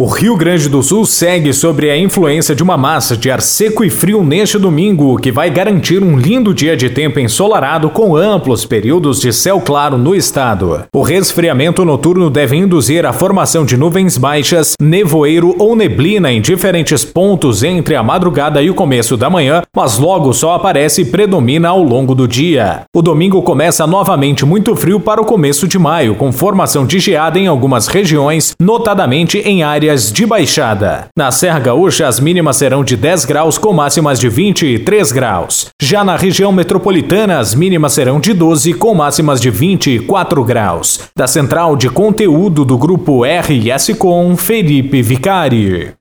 O Rio Grande do Sul segue sobre a influência de uma massa de ar seco e frio neste domingo, que vai garantir um lindo dia de tempo ensolarado com amplos períodos de céu claro no estado. O resfriamento noturno deve induzir a formação de nuvens baixas, nevoeiro ou neblina em diferentes pontos entre a madrugada e o começo da manhã, mas logo só aparece e predomina ao longo do dia. O domingo começa novamente muito frio para o começo de maio, com formação de geada em algumas regiões, notadamente em áreas áreas de baixada. Na Serra Gaúcha, as mínimas serão de 10 graus com máximas de 23 graus. Já na região metropolitana, as mínimas serão de 12 com máximas de 24 graus. Da central de conteúdo do grupo RS Com, Felipe Vicari.